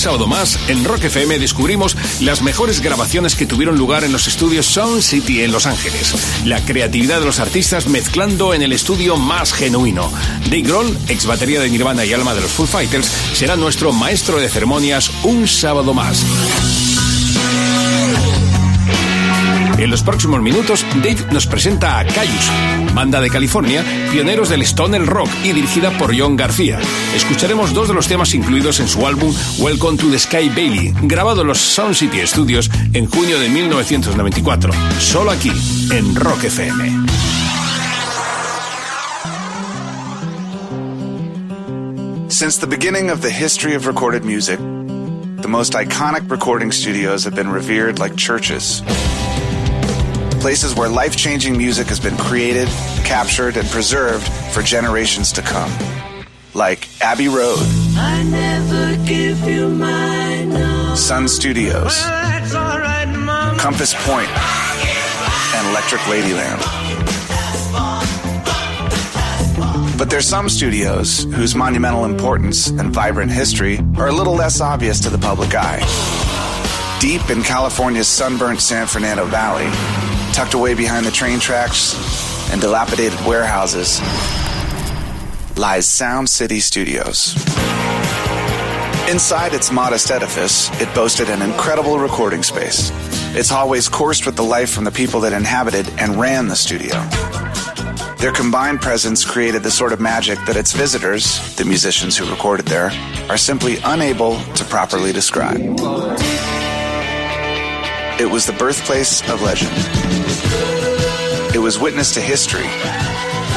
sábado más, en Rock FM descubrimos las mejores grabaciones que tuvieron lugar en los estudios Sound City en Los Ángeles. La creatividad de los artistas mezclando en el estudio más genuino. Dave Grohl, ex batería de Nirvana y alma de los Foo Fighters, será nuestro maestro de ceremonias un sábado más. En los próximos minutos, Dave nos presenta a Cayus, banda de California, pioneros del stoner rock y dirigida por John García. Escucharemos dos de los temas incluidos en su álbum Welcome to the Sky Bailey, grabado en los Sound City Studios en junio de 1994, solo aquí, en Rock FM. Since the beginning of the history of recorded music, the most iconic recording studios have been revered like churches places where life changing music has been created, captured, and preserved for generations to come. Like Abbey Road, Sun Studios, Compass Point, and Electric Ladyland. But there's some studios whose monumental importance and vibrant history are a little less obvious to the public eye. Deep in California's sunburnt San Fernando Valley, tucked away behind the train tracks and dilapidated warehouses, lies Sound City Studios. Inside its modest edifice, it boasted an incredible recording space. Its hallways coursed with the life from the people that inhabited and ran the studio. Their combined presence created the sort of magic that its visitors, the musicians who recorded there, are simply unable to properly describe. It was the birthplace of legend. It was witness to history.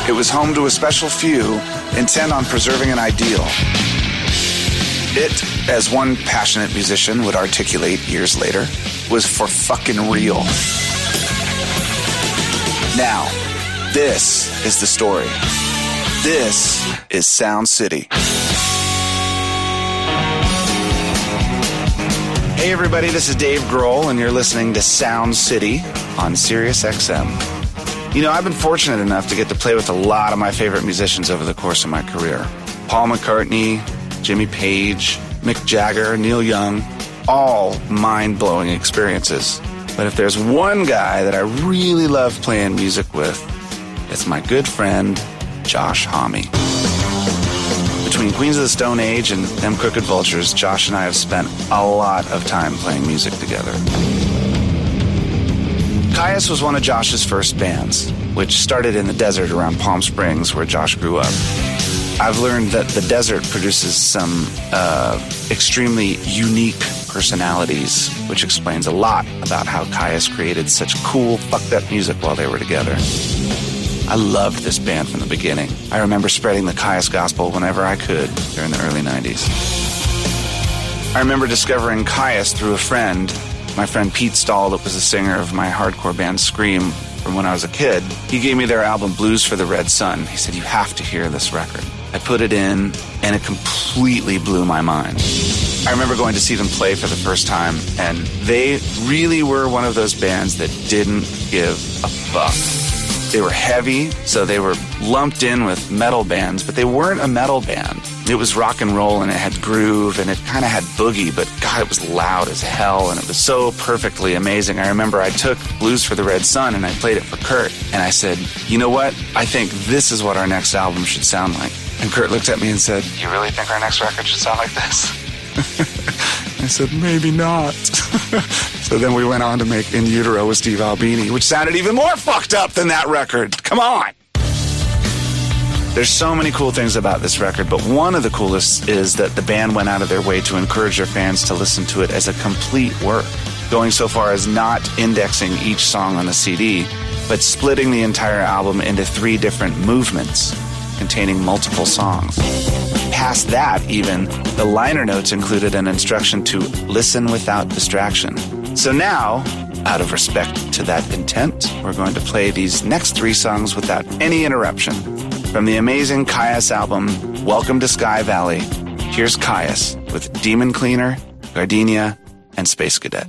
It was home to a special few intent on preserving an ideal. It, as one passionate musician would articulate years later, was for fucking real. Now, this is the story. This is Sound City. Hey, everybody, this is Dave Grohl, and you're listening to Sound City on Sirius XM. You know, I've been fortunate enough to get to play with a lot of my favorite musicians over the course of my career Paul McCartney, Jimmy Page, Mick Jagger, Neil Young, all mind blowing experiences. But if there's one guy that I really love playing music with, it's my good friend, Josh Homme. Between Queens of the Stone Age and Them Crooked Vultures, Josh and I have spent a lot of time playing music together. Kyuss was one of Josh's first bands, which started in the desert around Palm Springs, where Josh grew up. I've learned that the desert produces some uh, extremely unique personalities, which explains a lot about how Kyuss created such cool, fucked up music while they were together. I loved this band from the beginning. I remember spreading the Kyuss gospel whenever I could during the early 90s. I remember discovering Kyuss through a friend, my friend Pete Stahl, that was the singer of my hardcore band Scream from when I was a kid. He gave me their album Blues for the Red Sun. He said, You have to hear this record. I put it in, and it completely blew my mind. I remember going to see them play for the first time, and they really were one of those bands that didn't give a fuck. They were heavy, so they were lumped in with metal bands, but they weren't a metal band. It was rock and roll and it had groove and it kind of had boogie, but God, it was loud as hell and it was so perfectly amazing. I remember I took Blues for the Red Sun and I played it for Kurt and I said, you know what? I think this is what our next album should sound like. And Kurt looked at me and said, You really think our next record should sound like this? I said, maybe not. so then we went on to make In Utero with Steve Albini, which sounded even more fucked up than that record. Come on. There's so many cool things about this record, but one of the coolest is that the band went out of their way to encourage their fans to listen to it as a complete work, going so far as not indexing each song on the CD, but splitting the entire album into three different movements containing multiple songs. Past that, even, the liner notes included an instruction to listen without distraction. So now, out of respect to that intent, we're going to play these next three songs without any interruption. From the amazing Kyuss album, Welcome to Sky Valley, here's Kyuss with Demon Cleaner, Gardenia, and Space Cadet.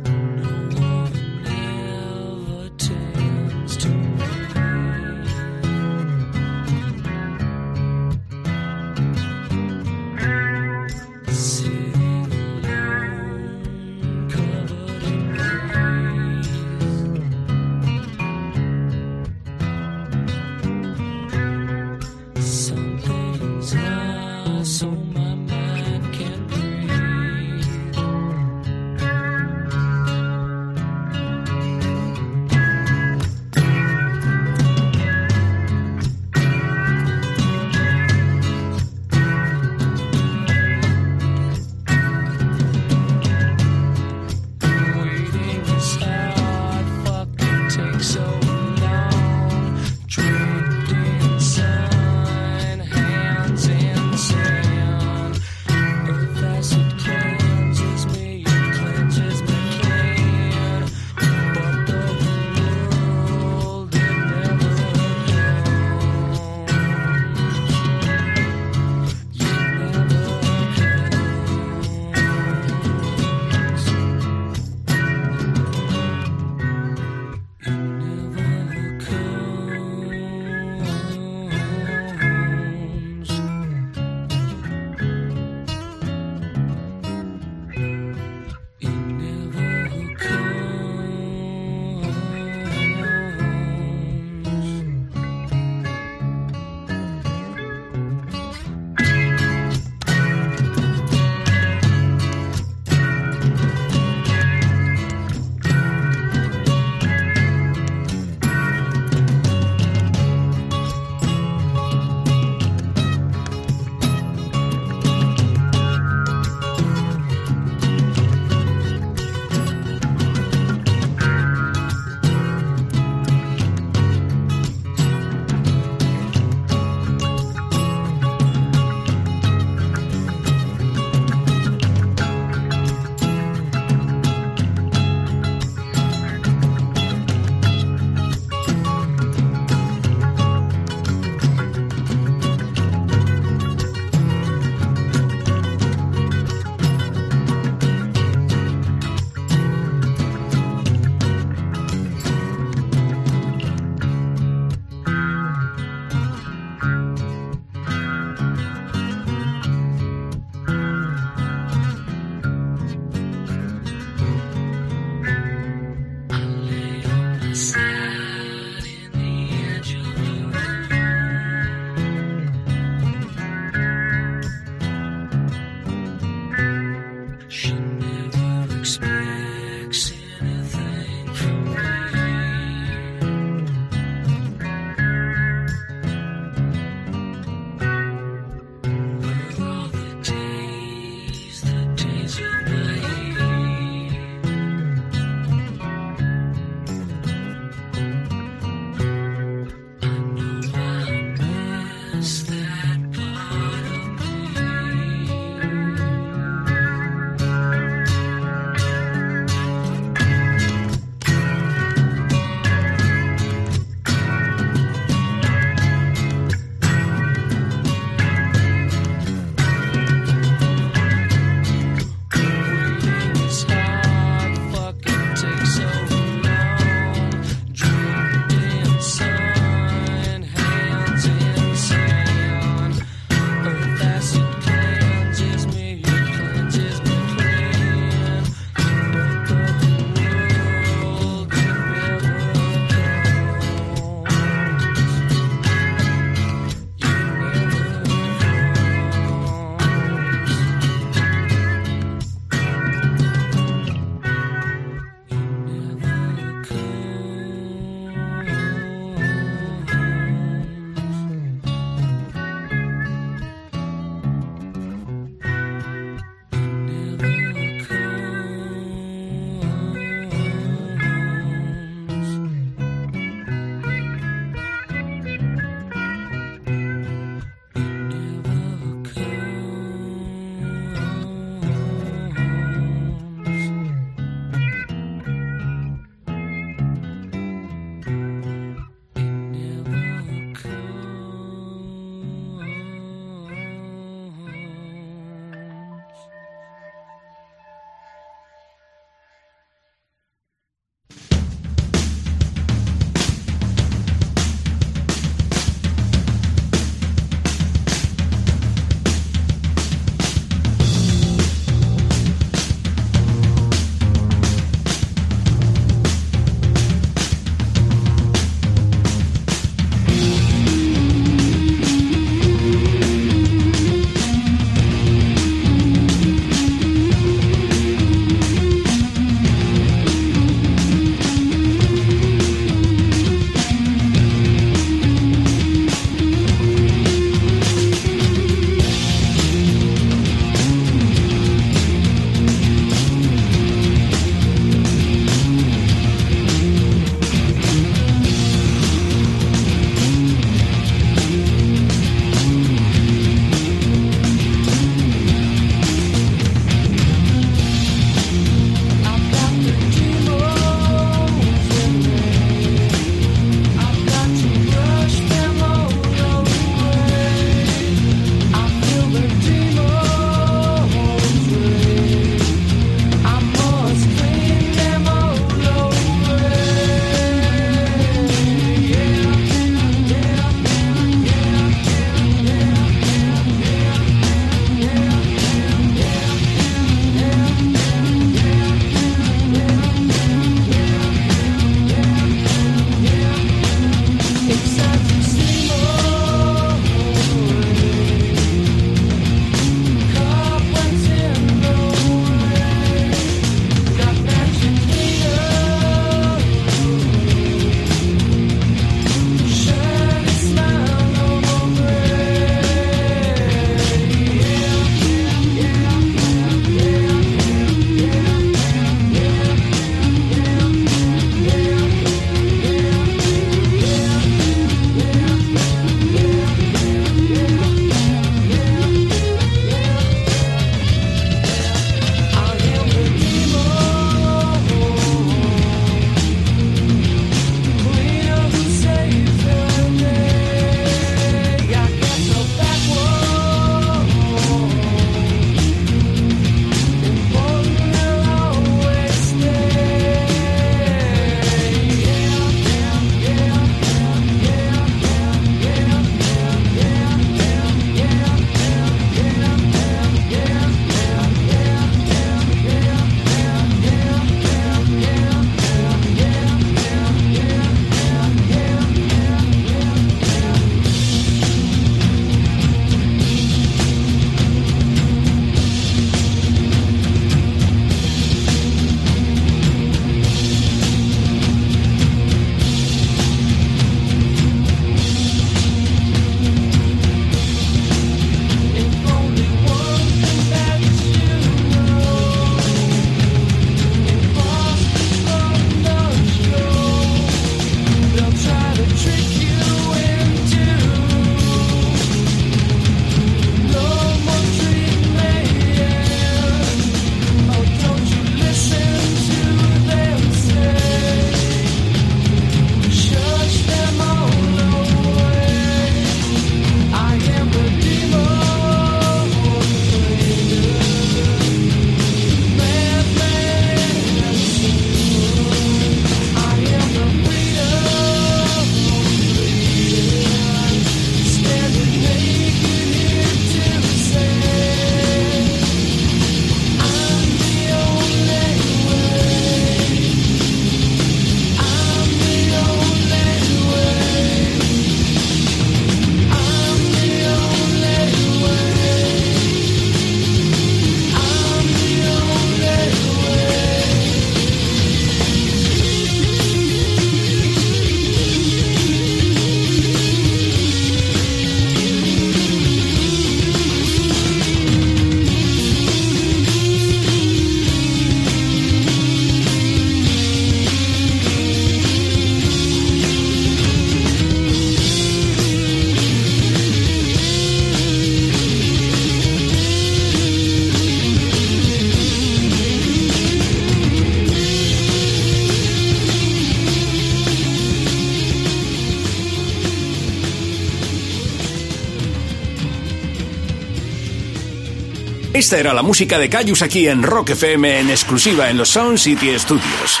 Era la música de Cayus aquí en Rock FM en exclusiva en los Sound City Studios.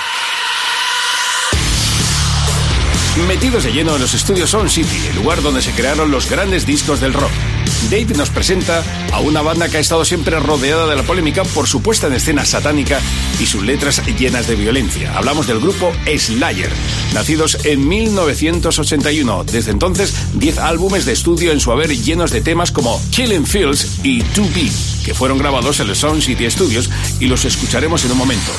Metidos de lleno en los estudios Sound City, el lugar donde se crearon los grandes discos del rock. Dave nos presenta a una banda que ha estado siempre rodeada de la polémica por su puesta en escena satánica y sus letras llenas de violencia. Hablamos del grupo Slayer, nacidos en 1981. Desde entonces, 10 álbumes de estudio en su haber llenos de temas como Killing Fields y To Be, que fueron grabados en los Sound City Studios y los escucharemos en un momento.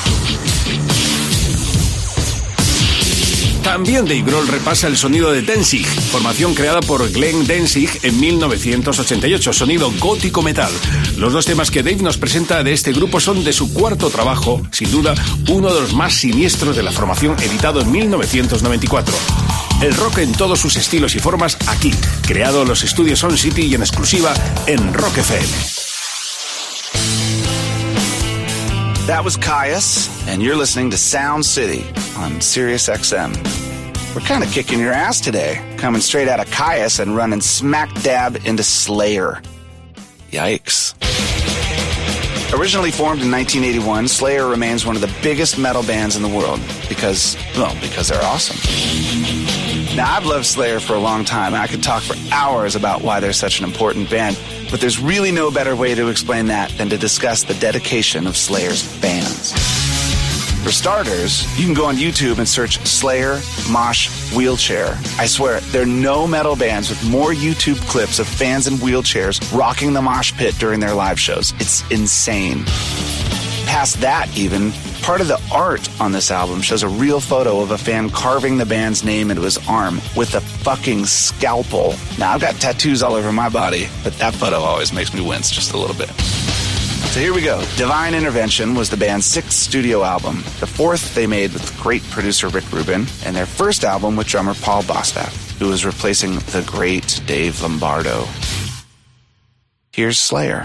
También Dave Grohl repasa el sonido de Danzig, formación creada por Glenn Danzig en 1988, sonido gótico metal. Los dos temas que Dave nos presenta de este grupo son de su cuarto trabajo, sin duda uno de los más siniestros de la formación editado en 1994. El rock en todos sus estilos y formas aquí, creado en los estudios On City y en exclusiva en Rock FM. That was Kyuss, and you're listening to Sound City on Sirius XM. We're kind of kicking your ass today, coming straight out of Kyuss and running smack dab into Slayer. Yikes. Originally formed in 1981, Slayer remains one of the biggest metal bands in the world because, well, because they're awesome. Now, I've loved Slayer for a long time, and I could talk for hours about why they're such an important band, but there's really no better way to explain that than to discuss the dedication of Slayer's fans. For starters, you can go on YouTube and search Slayer Mosh Wheelchair. I swear, there are no metal bands with more YouTube clips of fans in wheelchairs rocking the mosh pit during their live shows. It's insane. Past that, even, part of the art on this album shows a real photo of a fan carving the band's name into his arm with a fucking scalpel. Now, I've got tattoos all over my body, but that photo always makes me wince just a little bit. So here we go. Divine Intervention was the band's sixth studio album, the fourth they made with great producer Rick Rubin, and their first album with drummer Paul Bostaph, who was replacing the great Dave Lombardo. Here's Slayer.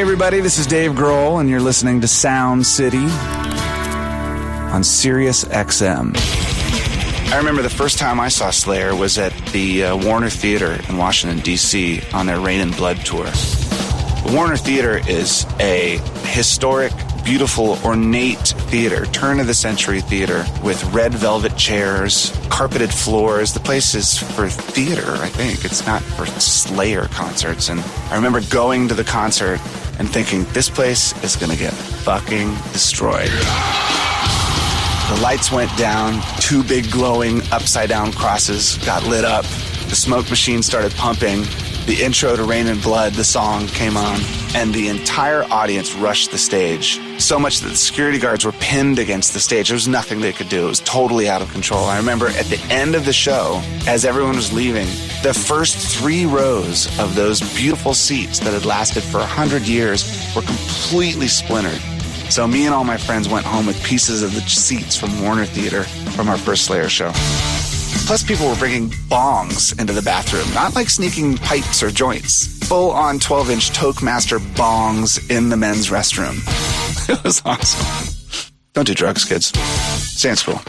Hey, everybody, this is Dave Grohl, and you're listening to Sound City on Sirius XM. I remember the first time I saw Slayer was at the uh, Warner Theater in Washington, D.C. on their Reign in Blood tour. The Warner Theater is a historic, beautiful, ornate theater, turn of the century theater with red velvet chairs, carpeted floors. The place is for theater, I think. It's not for Slayer concerts. And I remember going to the concert and thinking, this place is going to get fucking destroyed. The lights went down, two big glowing upside down crosses got lit up, the smoke machine started pumping, the intro to Reign in Blood, the song came on, and the entire audience rushed the stage. So much that the security guards were pinned against the stage. There was nothing they could do. It was totally out of control. I remember at the end of the show, as everyone was leaving, the first three rows of those beautiful seats that had lasted for a hundred years were completely splintered. So me and all my friends went home with pieces of the seats from Warner Theater from our first Slayer show. Plus, people were bringing bongs into the bathroom, not like sneaking pipes or joints. Full on 12 inch Toastmaster bongs in the men's restroom. It was awesome. Don't do drugs, kids. Stay in school.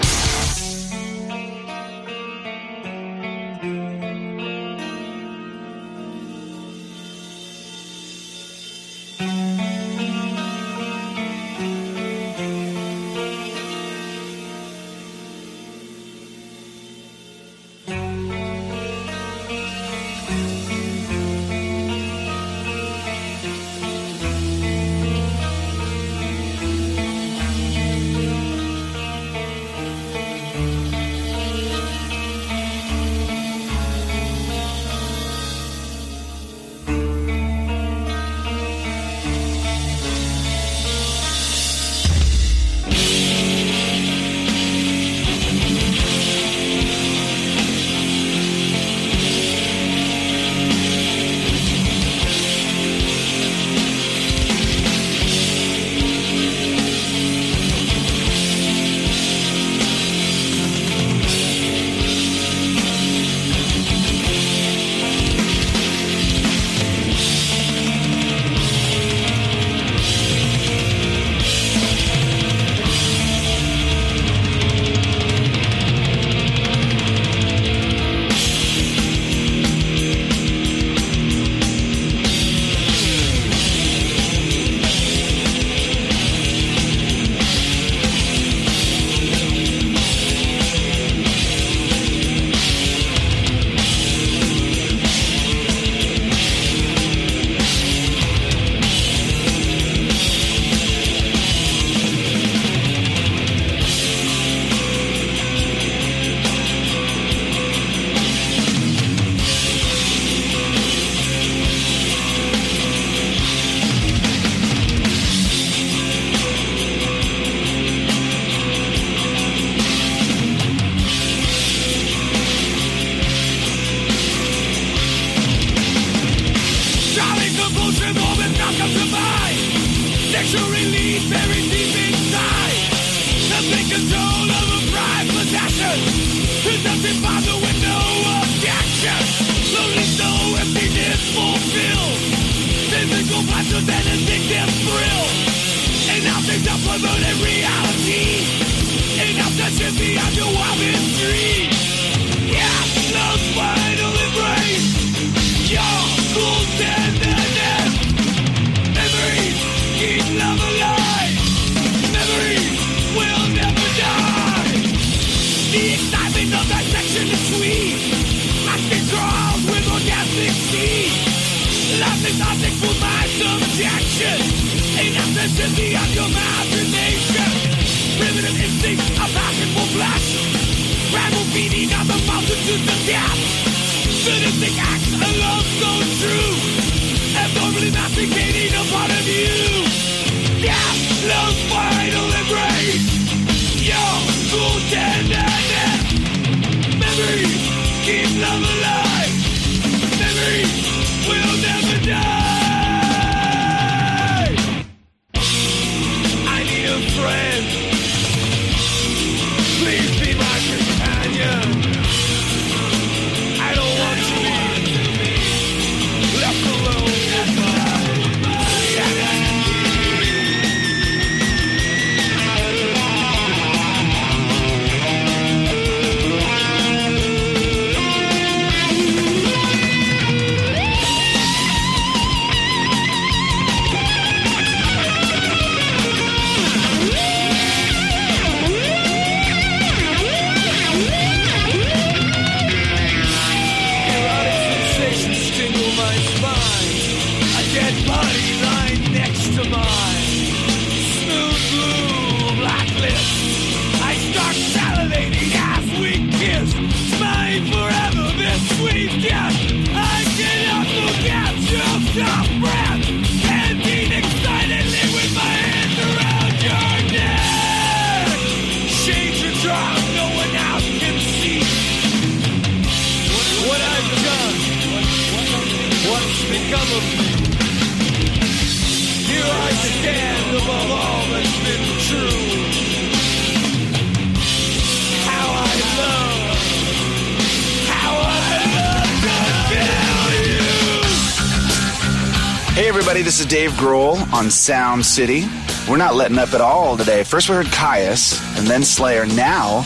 Sound City. We're not letting up at all today. First we heard Kyuss, and then Slayer. Now,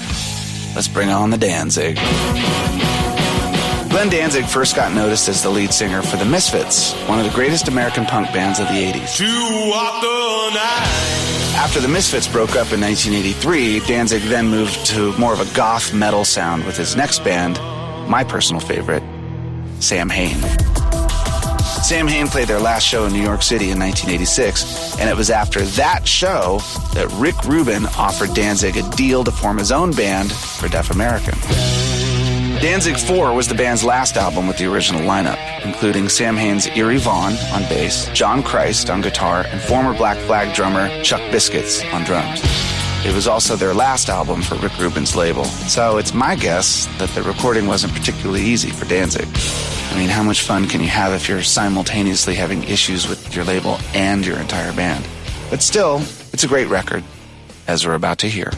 let's bring on the Danzig. Glenn Danzig first got noticed as the lead singer for the Misfits, one of the greatest American punk bands of the 80s. The night. After the Misfits broke up in 1983, Danzig then moved to more of a goth metal sound with his next band, my personal favorite, Samhain. Samhain played their last show in New York City in 1986, and it was after that show that Rick Rubin offered Danzig a deal to form his own band for Def American. Danzig 4 was the band's last album with the original lineup, including Samhain's Eerie Von on bass, John Christ on guitar, and former Black Flag drummer Chuck Biscuits on drums. It was also their last album for Rick Rubin's label, so it's my guess that the recording wasn't particularly easy for Danzig. I mean, how much fun can you have if you're simultaneously having issues with your label and your entire band? But still, it's a great record, as we're about to hear.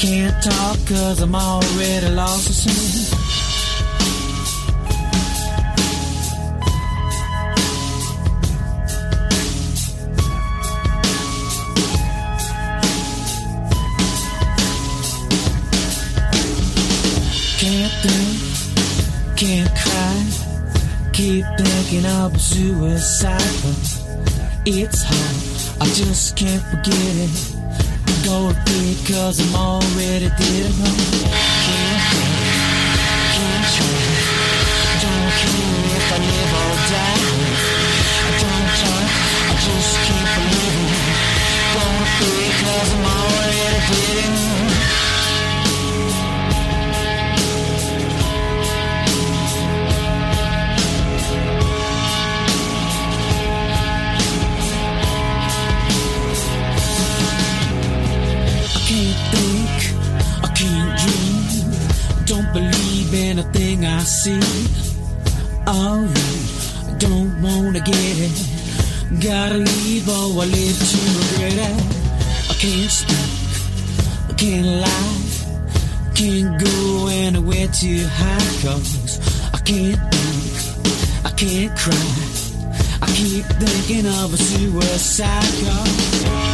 Can't talk cause I'm already lost. I said, Can't think, can't cry. Keep thinking of suicide, but it's hard. I just can't forget it. Go because I'm already dead. No, can't think, can't try. Don't care if I live or die. I don't try, I just keep believing. Gonna because I'm already dead. I I see. Alright, I don't wanna get it. Gotta leave or I live to regret it. I can't speak, I can't lie. Can't go anywhere too high cause I can't think, I can't cry. I keep thinking of a suicide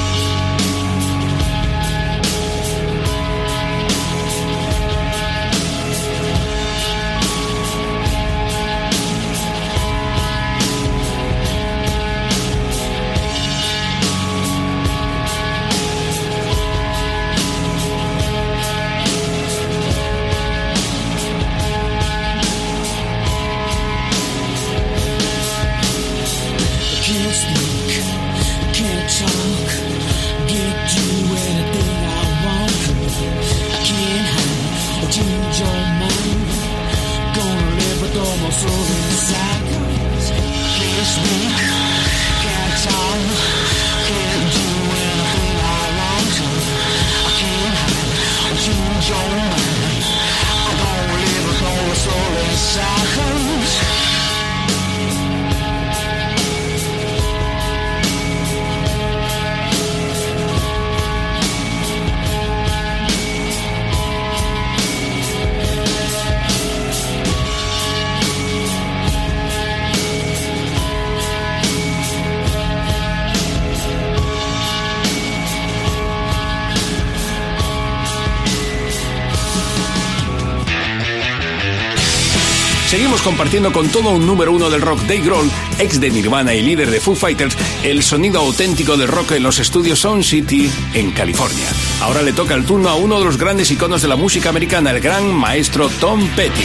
compartiendo con todo un número uno del rock Dave Grohl, ex de Nirvana y líder de Foo Fighters, el sonido auténtico del rock en los estudios Sound City en California. Ahora le toca el turno a uno de los grandes iconos de la música americana, el gran maestro Tom Petty.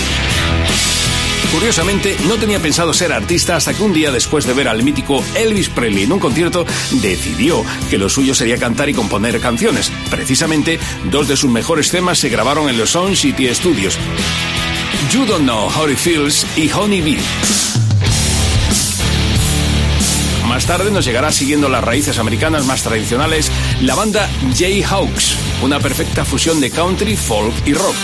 Curiosamente, no tenía pensado ser artista hasta que un día después de ver al mítico Elvis Presley en un concierto, decidió que lo suyo sería cantar y componer canciones. Precisamente, dos de sus mejores temas se grabaron en los Sound City Studios. You Don't Know How It Feels y Honey Bee. Más tarde nos llegará siguiendo las raíces americanas más tradicionales la banda Jayhawks, una perfecta fusión de country, folk y rock.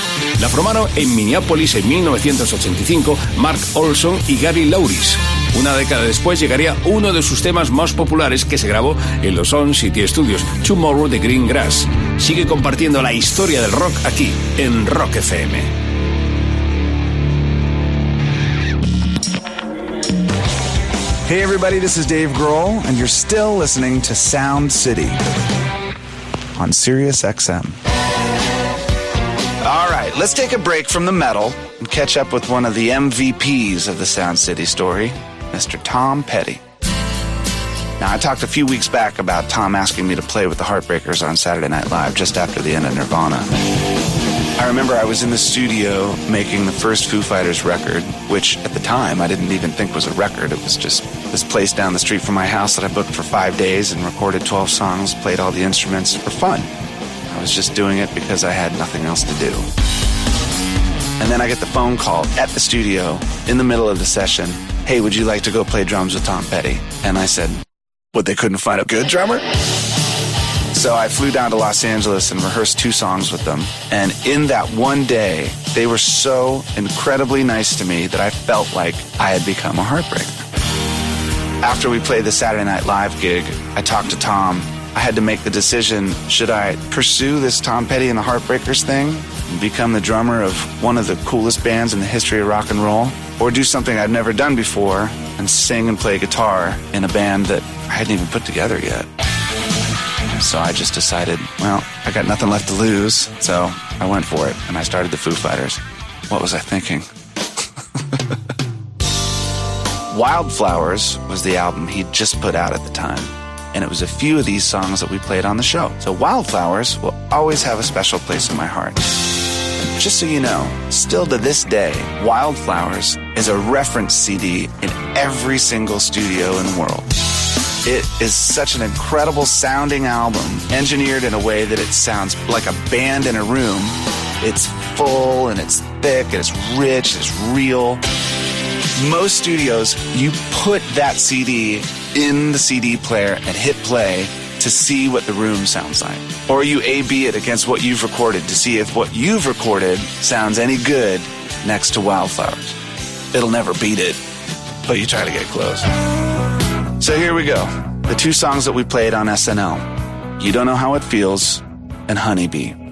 La formaron en Minneapolis en 1985 Mark Olson y Gary Lauris. Una década después llegaría uno de sus temas más populares que se grabó en los Sound City Studios, Tomorrow the Green Grass. Sigue compartiendo la historia del rock aquí, en Rock FM. Hey, everybody, this is Dave Grohl, and you're still listening to Sound City on Sirius XM. All right, let's take a break from the metal and catch up with one of the MVPs of the Sound City story, Mr. Tom Petty. Now, I talked a few weeks back about Tom asking me to play with the Heartbreakers on Saturday Night Live just after the end of Nirvana. I remember I was in the studio making the first Foo Fighters record, which at the time I didn't even think was a record. It was just this place down the street from my house that I booked for five days and recorded 12 songs, played all the instruments for fun. I was just doing it because I had nothing else to do. And then I get the phone call at the studio in the middle of the session. Hey, would you like to go play drums with Tom Petty? And I said, but they couldn't find a good drummer. So I flew down to Los Angeles and rehearsed two songs with them. And in that one day, they were so incredibly nice to me that I felt like I had become a heartbreaker. After we played the Saturday Night Live gig, I talked to Tom. I had to make the decision should I pursue this Tom Petty and the Heartbreakers thing become the drummer of one of the coolest bands in the history of rock and roll, or do something I've never done before and sing and play guitar in a band that I hadn't even put together yet? So I just decided, well, I got nothing left to lose, so I went for it and I started the Foo Fighters. What was I thinking? Wildflowers was the album he'd just put out at the time, and it was a few of these songs that we played on the show. So Wildflowers will always have a special place in my heart. Just so you know, still to this day, Wildflowers is a reference CD in every single studio in the world. It is such an incredible sounding album, engineered in a way that it sounds like a band in a room. It's full and it's thick and it's rich, and it's real. Most studios, you put that CD in the CD player and hit play to see what the room sounds like. Or you A B it against what you've recorded to see if what you've recorded sounds any good next to Wildflowers. It'll never beat it, but you try to get close. So here we go. The two songs that we played on SNL You Don't Know How It Feels and Honeybee.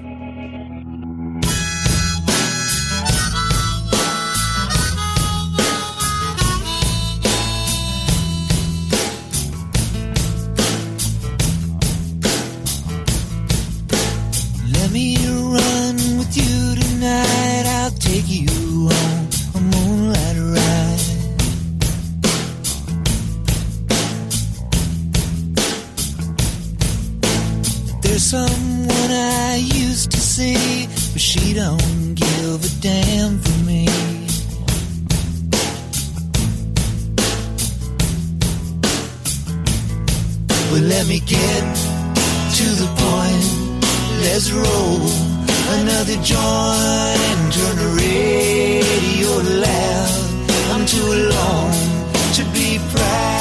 But she don't give a damn for me. Well, let me get to the point. Let's roll another joint and turn the radio loud. I'm too alone to be proud,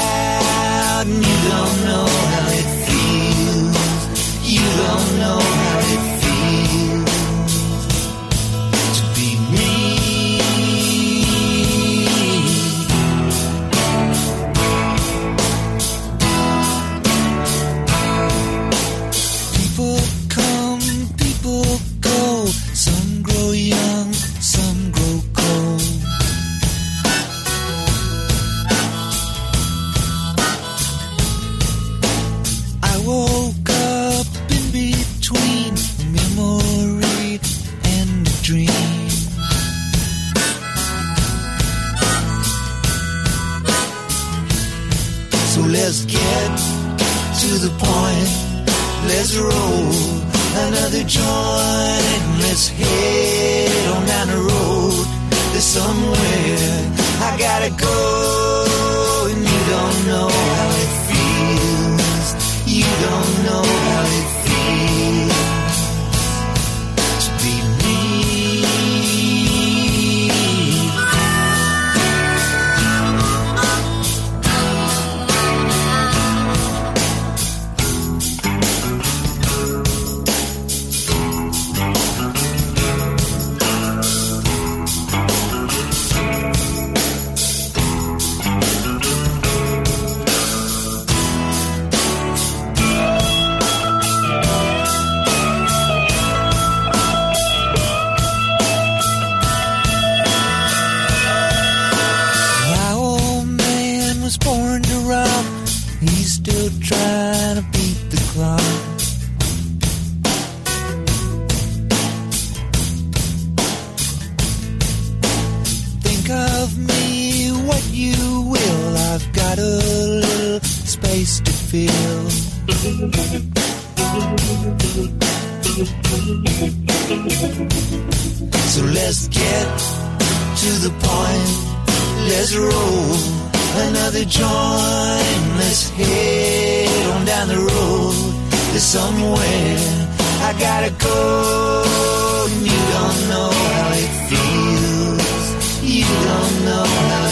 So let's get to the point. Let's roll another joint. Let's head on down the road. There's somewhere I gotta go. You don't know how it feels. You don't know how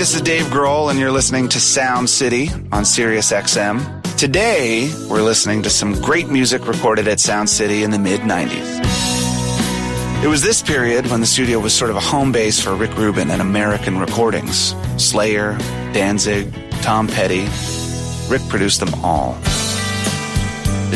this is Dave Grohl, and you're listening to Sound City on Sirius XM. Today, we're listening to some great music recorded at Sound City in the mid 90s. It was this period when the studio was sort of a home base for Rick Rubin and American recordings Slayer, Danzig, Tom Petty. Rick produced them all.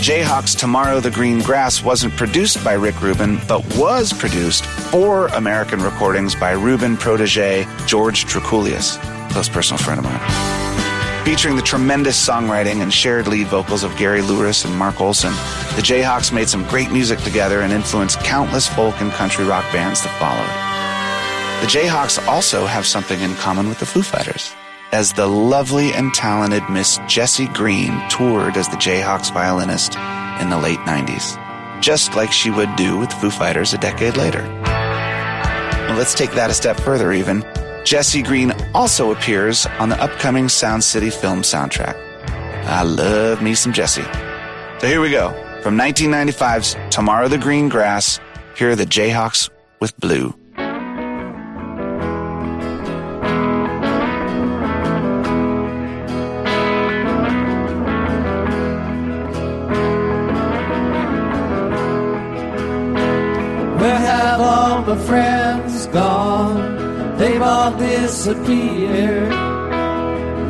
Jayhawks' Tomorrow the Green Grass wasn't produced by Rick Rubin, but was produced for American recordings by Rubin protege George Drakoulias, close personal friend of mine. Featuring the tremendous songwriting and shared lead vocals of Gary Louris and Mark Olson, the Jayhawks made some great music together and influenced countless folk and country rock bands that followed. The Jayhawks also have something in common with the Foo Fighters as the lovely and talented Miss Jessy Greene toured as the Jayhawks violinist in the late 90s, just like she would do with Foo Fighters a decade later. Well, let's take that a step further, even. Jessy Greene also appears on the upcoming Sound City film soundtrack. I love me some Jessy. So here we go. From 1995's Tomorrow the Green Grass, here are the Jayhawks with Blue. My friends gone? They've all disappeared.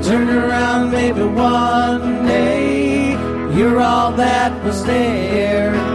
Turn around, maybe one day you're all that was there.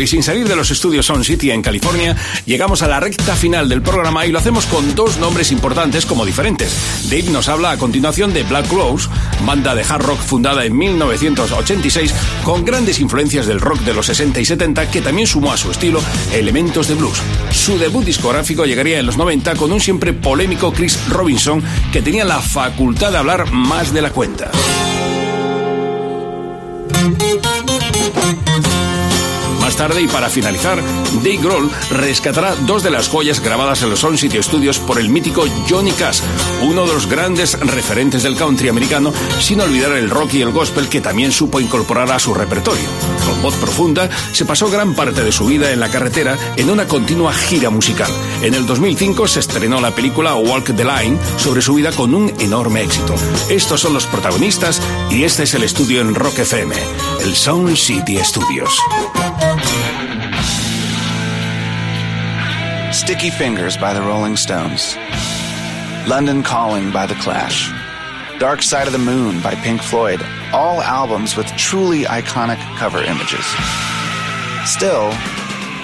Y sin salir de los estudios Sound City en California, llegamos a la recta final del programa y lo hacemos con dos nombres importantes como diferentes. Dave nos habla a continuación de Black Rose, banda de hard rock fundada en 1986 con grandes influencias del rock de los 60 y 70 que también sumó a su estilo elementos de blues. Su debut discográfico llegaría en los 90 con un siempre polémico Chris Robinson que tenía la facultad de hablar más de la cuenta. Tarde y para finalizar, Dave Grohl rescatará dos de las joyas grabadas en los Sound City Studios por el mítico Johnny Cash, uno de los grandes referentes del country americano, sin olvidar el rock y el gospel que también supo incorporar a su repertorio. Con voz profunda, se pasó gran parte de su vida en la carretera en una continua gira musical. En el 2005 se estrenó la película Walk the Line sobre su vida con un enorme éxito. Estos son los protagonistas y este es el estudio en Rock FM, el Sound City Studios. Sticky Fingers by the Rolling Stones. London Calling by The Clash. Dark Side of the Moon by Pink Floyd. All albums with truly iconic cover images. Still,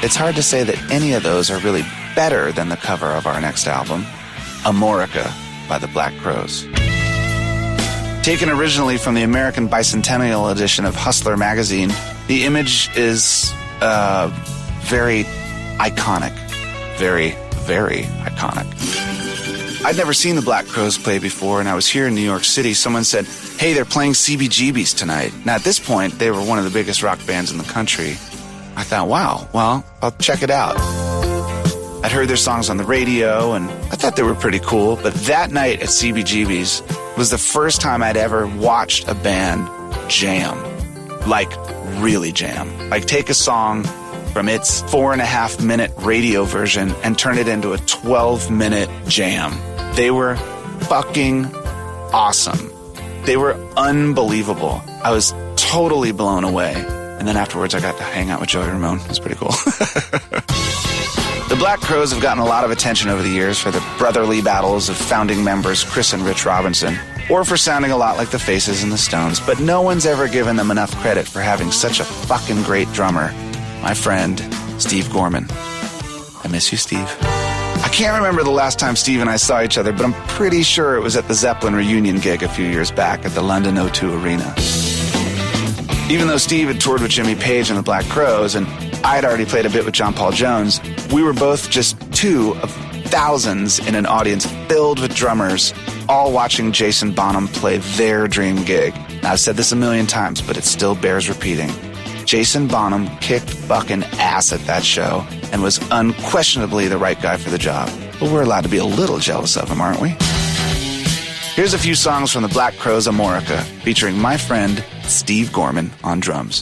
it's hard to say that any of those are really better than the cover of our next album, Amorica by the Black Crowes. Taken originally from the American Bicentennial edition of Hustler magazine, the image is uh, very iconic. Very, very iconic. I'd never seen the Black Crowes play before, and I was here in New York City. Someone said, Hey, they're playing CBGBs tonight. Now, at this point, they were one of the biggest rock bands in the country. I thought, wow, well, I'll check it out. I'd heard their songs on the radio, and I thought they were pretty cool. But that night at CBGB's was the first time I'd ever watched a band jam. Like, really jam. Like, take a song from its four and a half minute radio version and turn it into a 12 minute jam. They were fucking awesome. They were unbelievable. I was totally blown away. And then afterwards, I got to hang out with Joey Ramone. It was pretty cool. the Black Crowes have gotten a lot of attention over the years for the brotherly battles of founding members Chris and Rich Robinson, or for sounding a lot like the Faces and the Stones, but no one's ever given them enough credit for having such a fucking great drummer my friend, Steve Gorman. I miss you, Steve. I can't remember the last time Steve and I saw each other, but I'm pretty sure it was at the Zeppelin reunion gig a few years back at the London O2 Arena. Even though Steve had toured with Jimmy Page and the Black Crowes, and I had already played a bit with John Paul Jones, we were both just two of thousands in an audience filled with drummers, all watching Jason Bonham play their dream gig. Now, I've said this a million times, but it still bears repeating. Jason Bonham kicked fucking ass at that show and was unquestionably the right guy for the job. But we're allowed to be a little jealous of him, aren't we? Here's a few songs from the Black Crowes Amorica featuring my friend Steve Gorman on drums.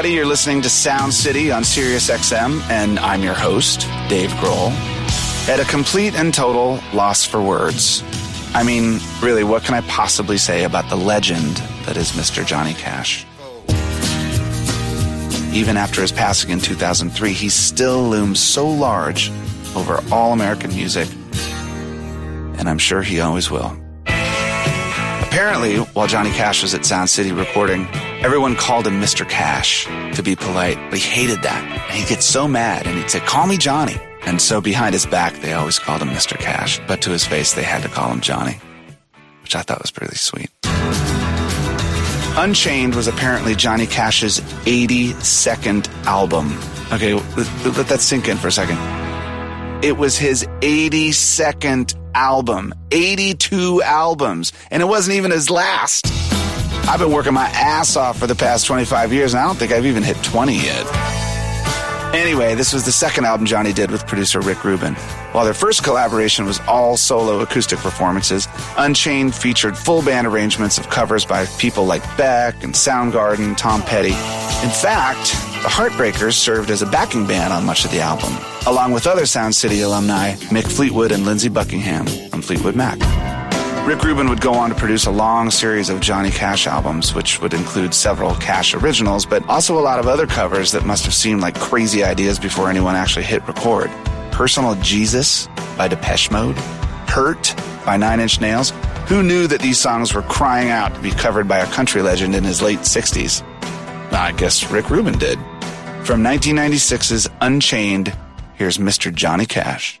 Everybody. You're listening to Sound City on Sirius XM, and I'm your host, Dave Grohl. At a complete and total loss for words. I mean, really, what can I possibly say about the legend that is Mr. Johnny Cash? Even after his passing in 2003, he still looms so large over all American music, and I'm sure he always will. Apparently, while Johnny Cash was at Sound City recording, everyone called him Mr. Cash to be polite, but he hated that. And he'd get so mad and he'd say, Call me Johnny. And so behind his back, they always called him Mr. Cash, but to his face, they had to call him Johnny, which I thought was pretty sweet. Unchained was apparently Johnny Cash's 82nd album. Okay, let, let that sink in for a second. It was his 82nd album, 82 albums, and it wasn't even his last. I've been working my ass off for the past 25 years, and I don't think I've even hit 20 yet. Anyway, this was the second album Johnny did with producer Rick Rubin. While their first collaboration was all solo acoustic performances, Unchained featured full band arrangements of covers by people like Beck and Soundgarden, Tom Petty. In fact, the Heartbreakers served as a backing band on much of the album, along with other Sound City alumni Mick Fleetwood and Lindsey Buckingham from Fleetwood Mac. Rick Rubin would go on to produce a long series of Johnny Cash albums, which would include several Cash originals, but also a lot of other covers that must have seemed like crazy ideas before anyone actually hit record. Personal Jesus by Depeche Mode, Hurt by Nine Inch Nails. Who knew that these songs were crying out to be covered by a country legend in his late 60s? I guess Rick Rubin did. From 1996's Unchained, here's Mr. Johnny Cash.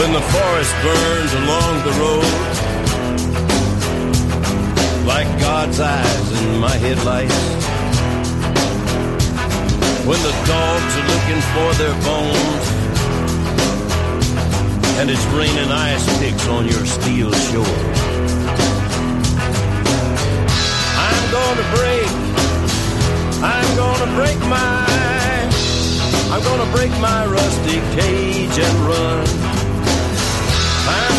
When the forest burns along the road, like God's eyes in my headlights. When the dogs are looking for their bones, and it's raining ice picks on your steel shore. I'm gonna break, I'm gonna break my, I'm gonna break my rusty cage and run.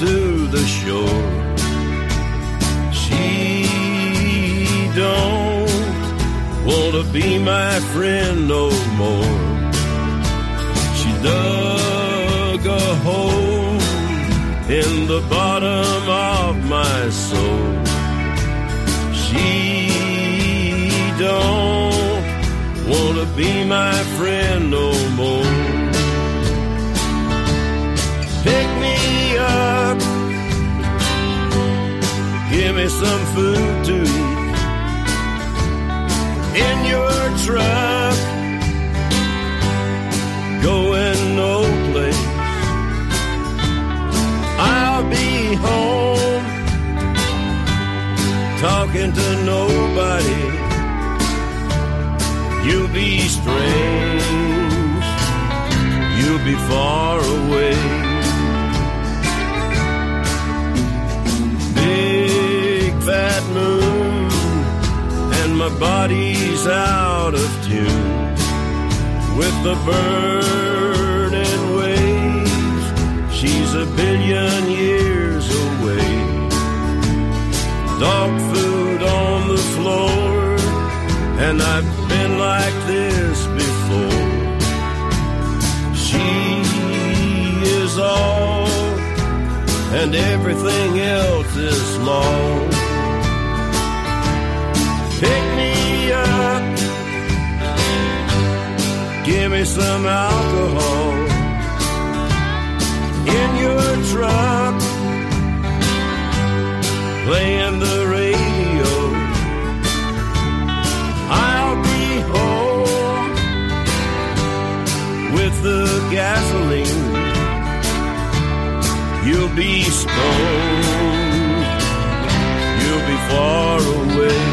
To the shore. She don't wanna be my friend no more. She dug a hole in the bottom of my soul. She don't wanna be my friend no some food to eat in your truck, going no place. I'll be home, talking to nobody. You'll be strange, you'll be far away. My body's out of tune with the burning waves. She's a billion years away. Dog food on the floor, and I've been like this before. She is all, and everything else is small. Give me some alcohol in your truck. Playing the radio. I'll be home with the gasoline. You'll be stoned. You'll be far away.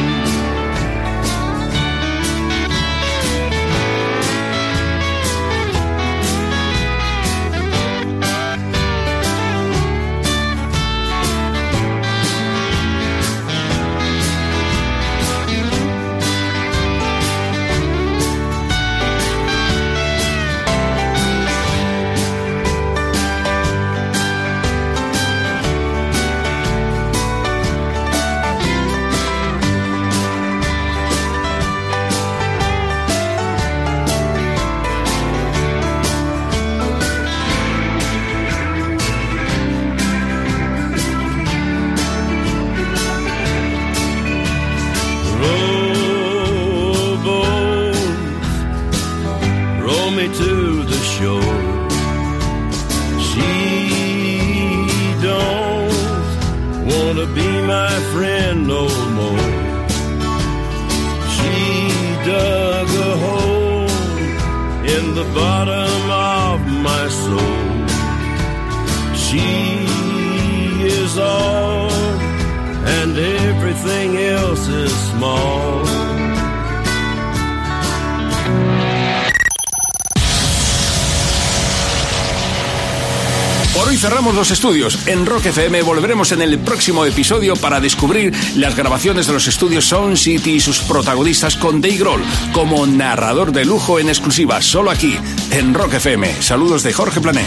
Los estudios. En Rock FM volveremos en el próximo episodio para descubrir las grabaciones de los estudios Sound City y sus protagonistas con Dave Grohl como narrador de lujo en exclusiva, solo aquí, en Rock FM. Saludos de Jorge Plané.